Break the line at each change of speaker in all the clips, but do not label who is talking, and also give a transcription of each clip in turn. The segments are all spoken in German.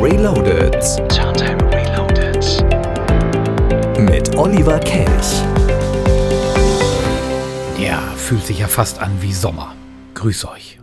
Reloaded.
Turntable Reloaded.
Mit Oliver Kelch.
Ja, fühlt sich ja fast an wie Sommer. Grüß euch.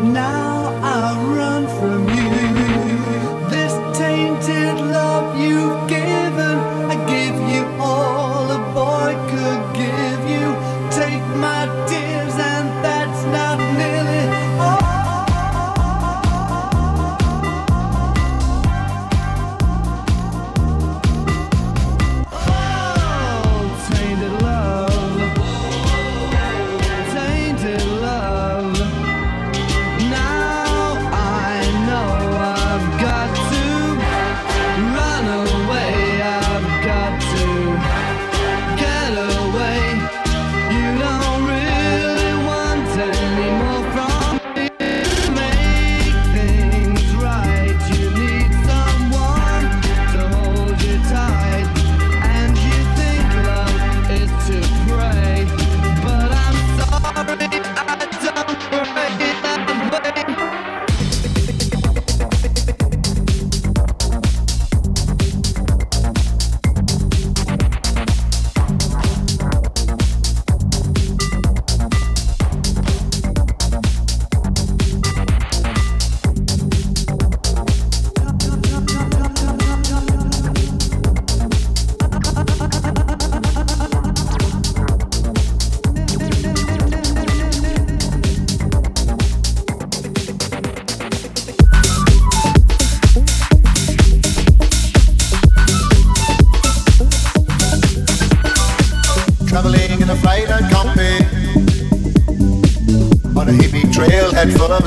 Now
full of.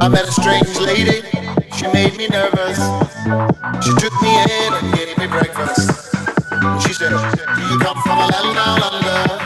I met a strange lady, she made me nervous. She took me in and gave me breakfast. She said, Do you come from a land down under?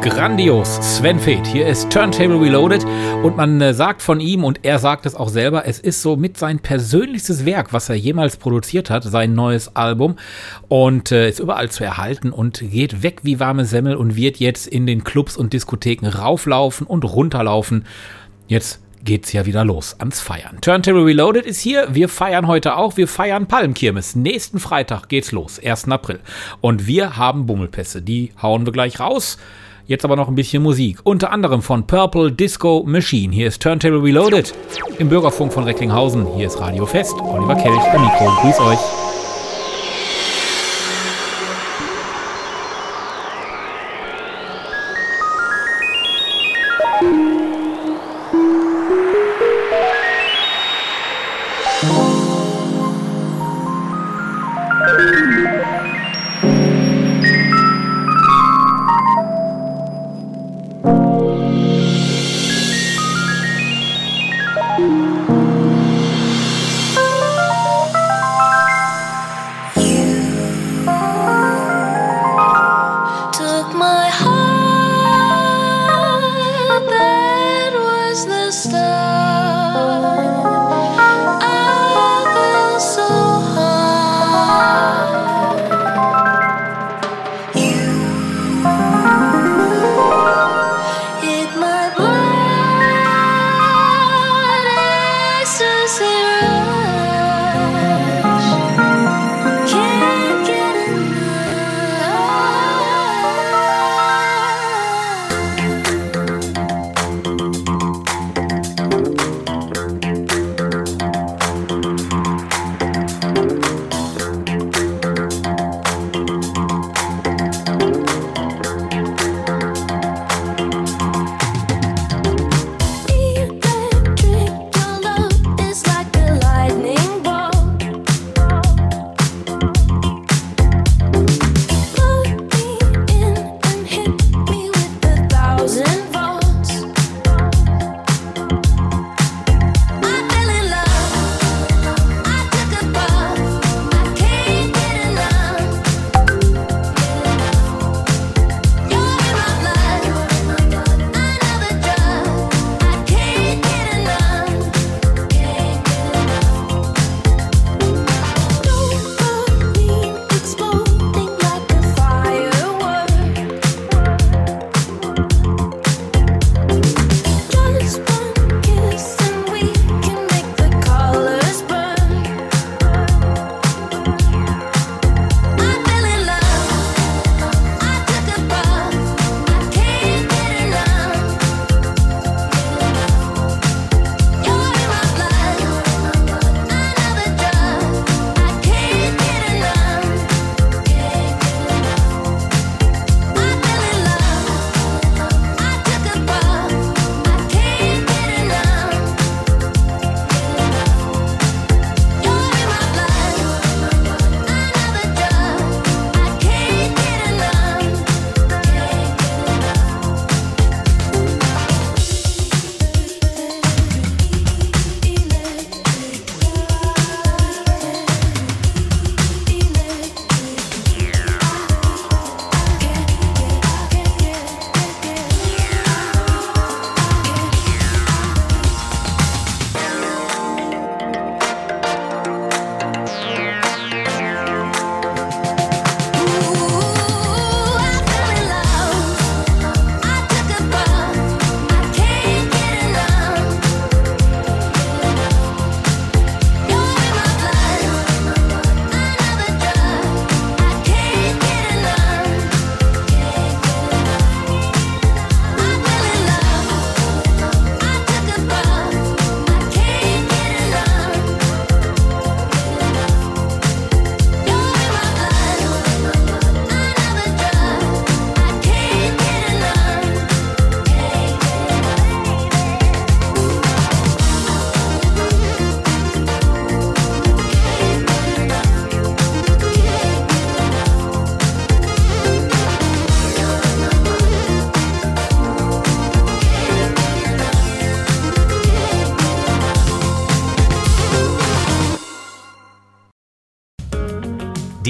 Grandios, Sven Feth. Hier ist Turntable Reloaded und man äh, sagt von ihm und er sagt es auch selber, es ist so mit sein persönlichstes Werk, was er jemals produziert hat, sein neues Album und äh, ist überall zu erhalten und geht weg wie warme Semmel und wird jetzt in den Clubs und Diskotheken rauflaufen und runterlaufen. Jetzt geht's ja wieder los ans Feiern. Turntable Reloaded ist hier. Wir feiern heute auch. Wir feiern Palmkirmes. Nächsten Freitag geht's los, 1. April. Und wir haben Bummelpässe. Die hauen wir gleich raus. Jetzt aber noch ein bisschen Musik. Unter anderem von Purple Disco Machine. Hier ist Turntable Reloaded im Bürgerfunk von Recklinghausen. Hier ist Radio Fest. Oliver Kelch am Mikro. Grüß euch.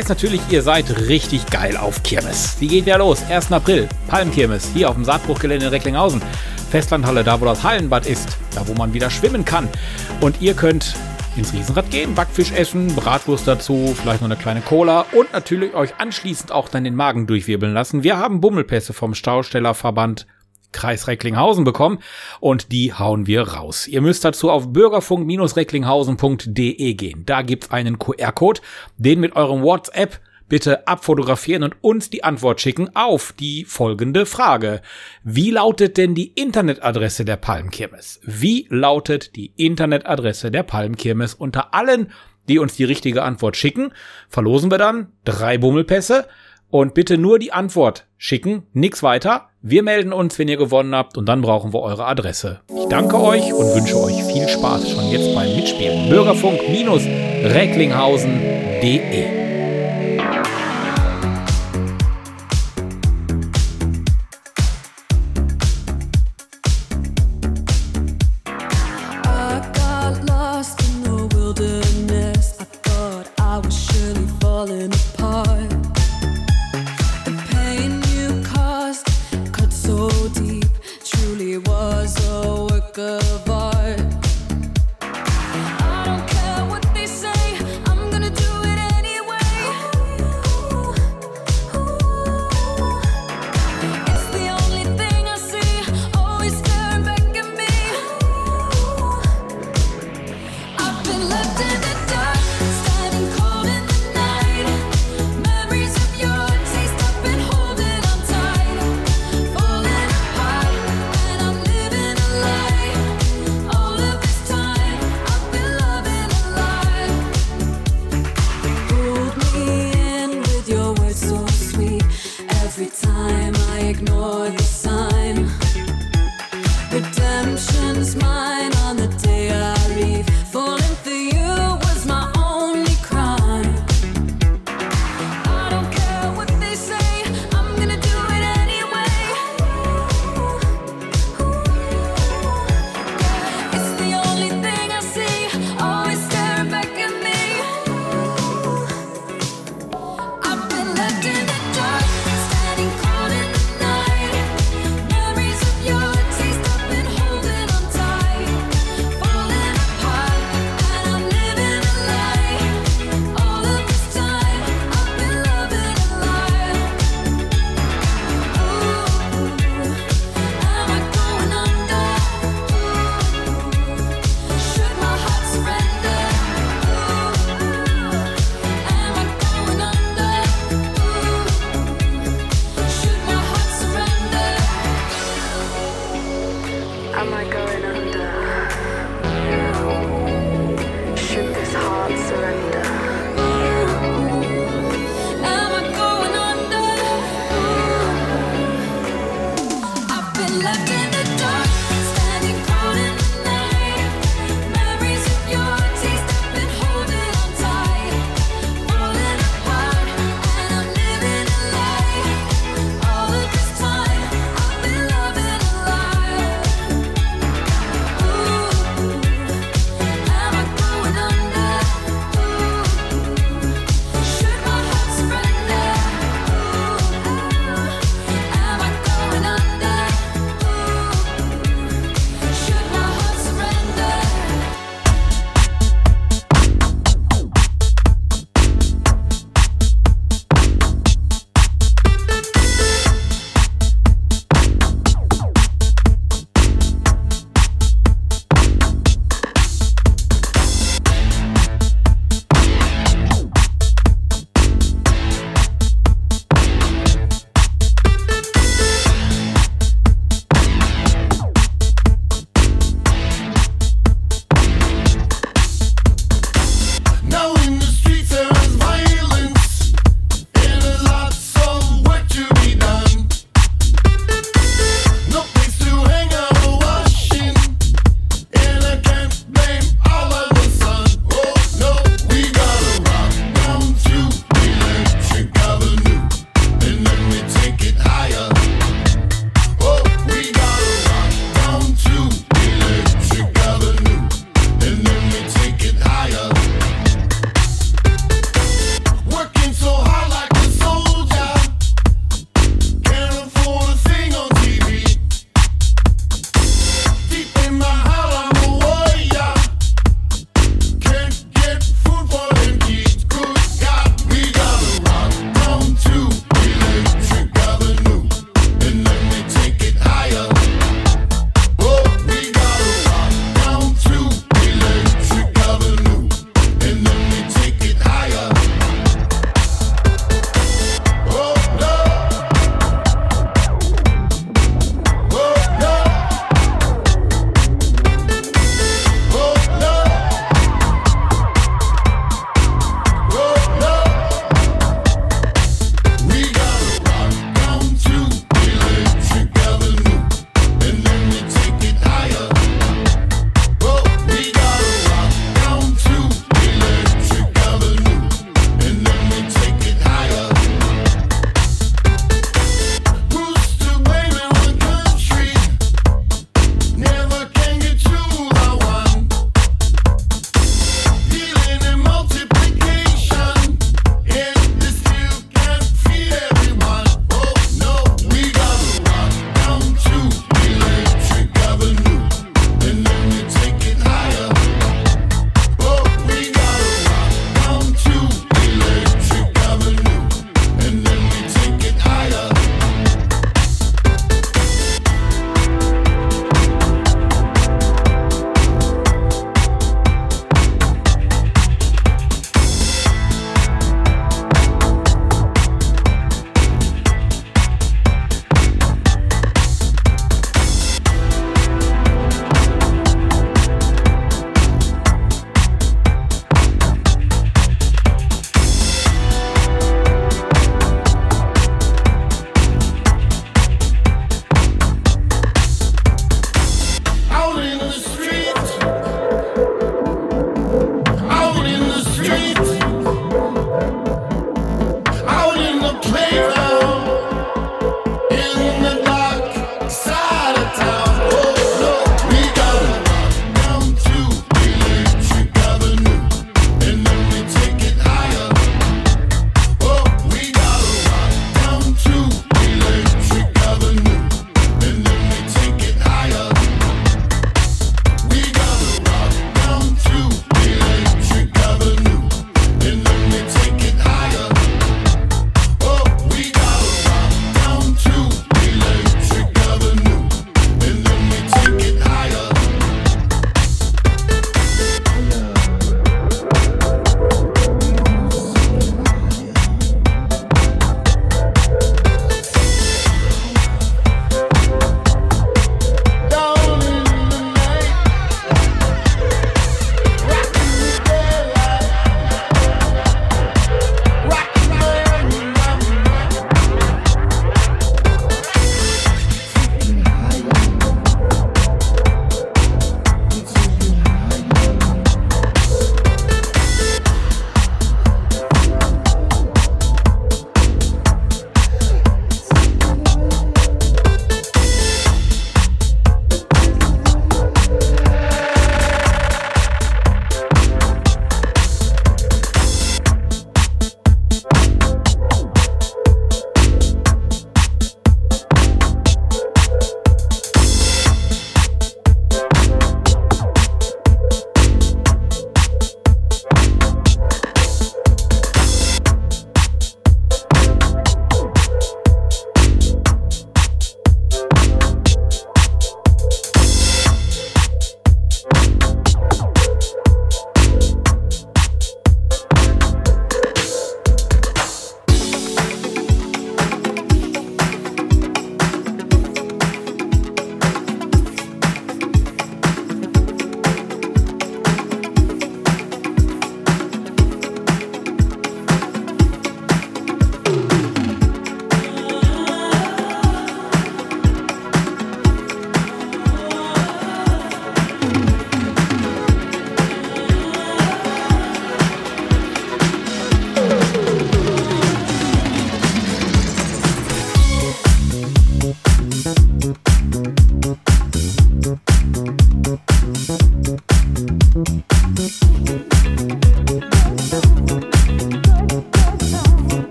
weiß natürlich, ihr seid richtig geil auf Kirmes. Die geht ja los. 1. April, Palmkirmes, hier auf dem Saatbruchgelände in Recklinghausen. Festlandhalle, da wo das Hallenbad ist, da wo man wieder schwimmen kann. Und ihr könnt ins Riesenrad gehen, Backfisch essen, Bratwurst dazu, vielleicht noch eine kleine Cola und natürlich euch anschließend auch dann den Magen durchwirbeln lassen. Wir haben Bummelpässe vom Staustellerverband Kreis Recklinghausen bekommen und die hauen wir raus. Ihr müsst dazu auf bürgerfunk-recklinghausen.de gehen. Da gibt's einen QR-Code, den mit eurem WhatsApp bitte abfotografieren und uns die Antwort schicken auf die folgende Frage. Wie lautet denn die Internetadresse der Palmkirmes? Wie lautet die Internetadresse der Palmkirmes? Unter allen, die uns die richtige Antwort schicken, verlosen wir dann drei Bummelpässe und bitte nur die Antwort schicken, nix weiter. Wir melden uns, wenn ihr gewonnen habt und dann brauchen wir eure Adresse. Ich danke euch und wünsche euch viel Spaß schon jetzt beim Mitspielen. Bürgerfunk-recklinghausen.de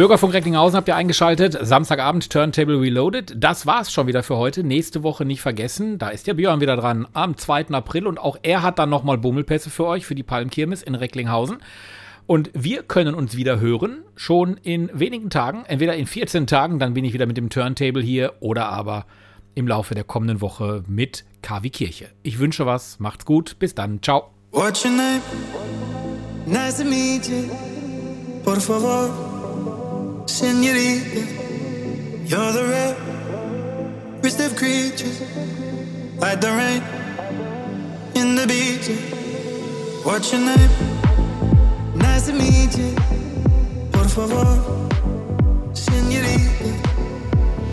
Bürgerfunk Recklinghausen habt ihr eingeschaltet. Samstagabend Turntable Reloaded. Das war's schon wieder für heute. Nächste Woche nicht vergessen. Da ist der Björn wieder dran am 2. April und auch er hat dann nochmal Bummelpässe für euch für die Palmkirmes in Recklinghausen. Und wir können uns wieder hören, schon in wenigen Tagen. Entweder in 14 Tagen, dann bin ich wieder mit dem Turntable hier oder aber im Laufe der kommenden Woche mit KW Kirche. Ich wünsche was, macht's gut, bis dann, ciao.
What's your name? Nice to meet you. Por favor, senorita. You're the rarest of creatures. Like the rain in the beach. What's your name? Nice to meet you. Por favor, senorita.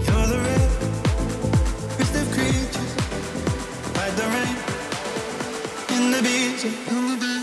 You're the rarest of creatures. Like the rain in the beach.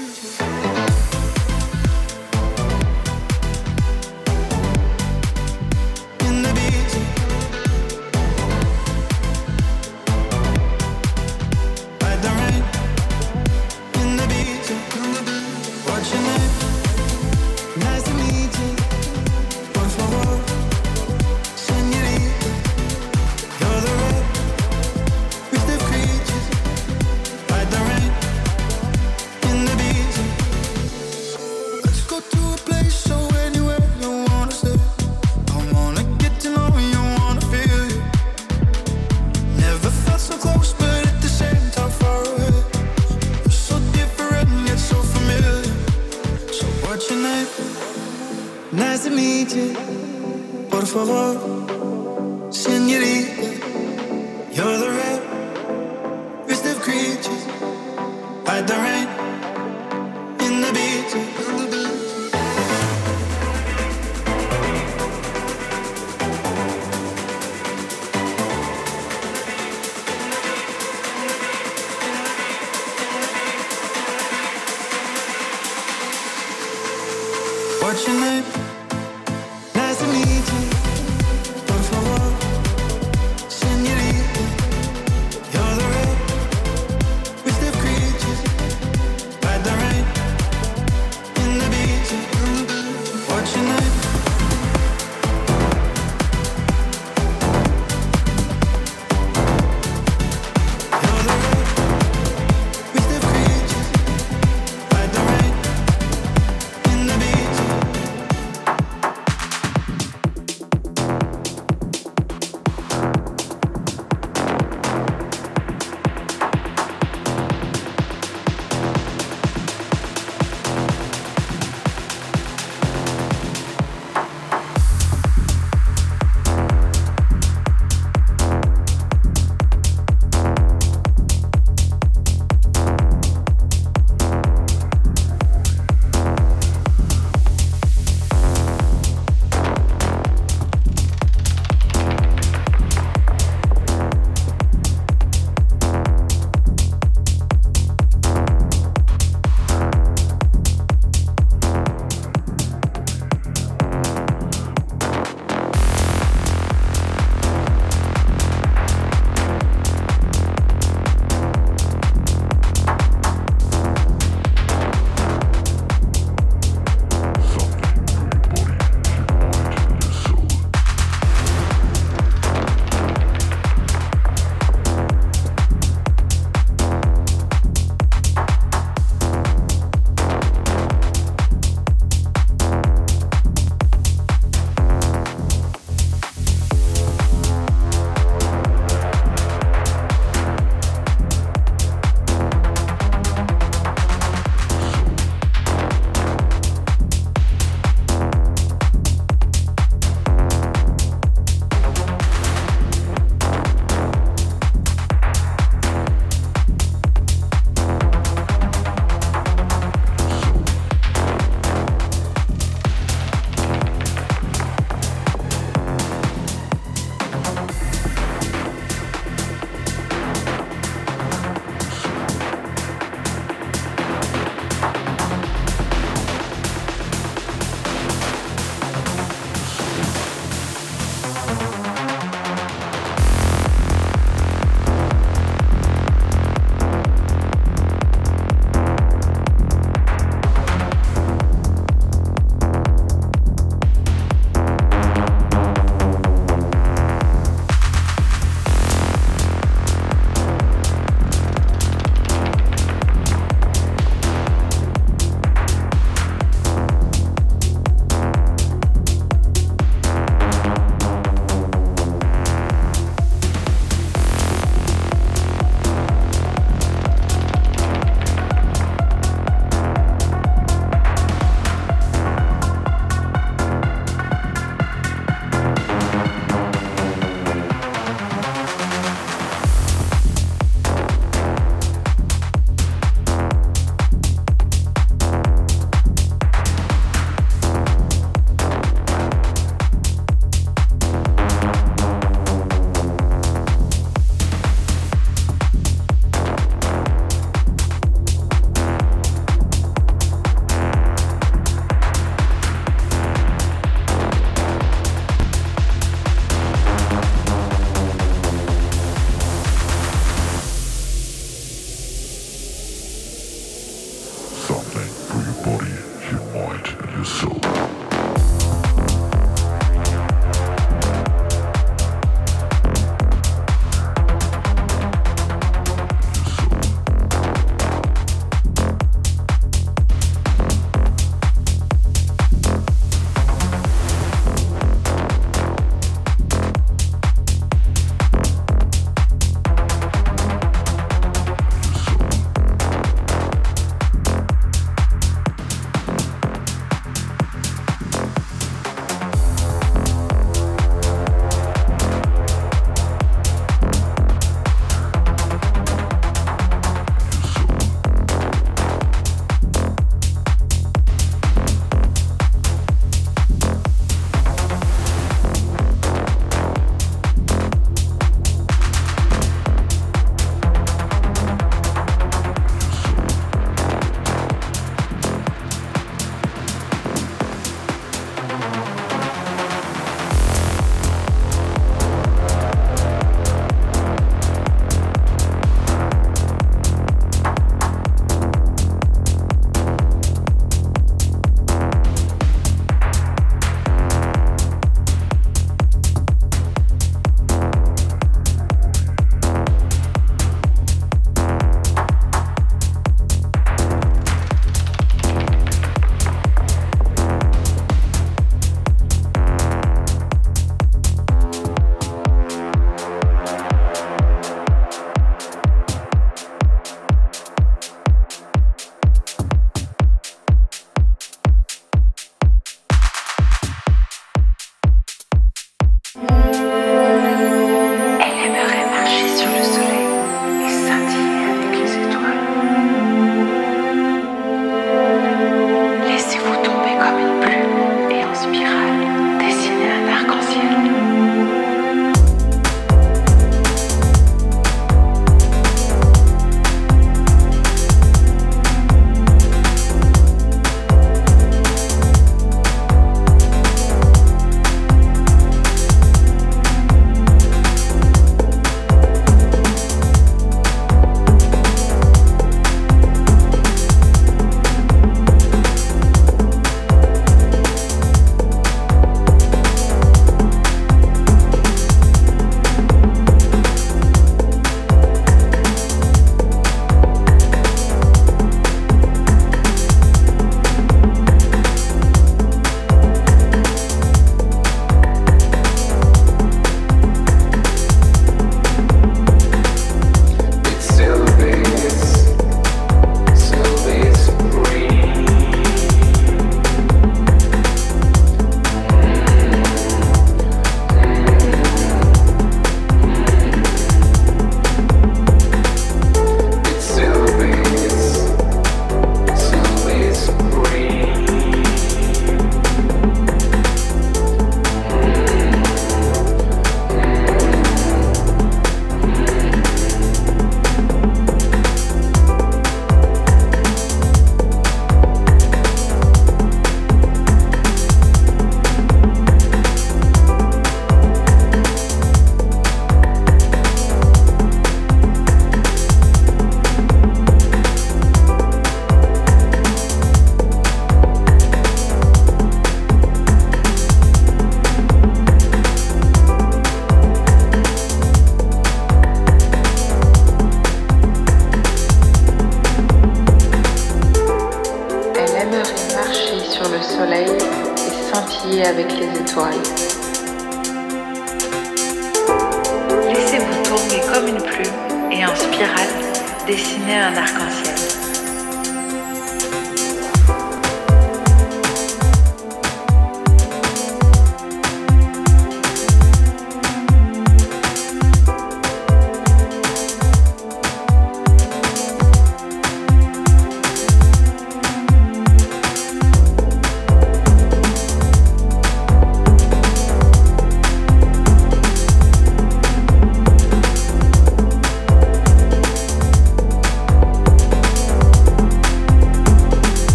What's your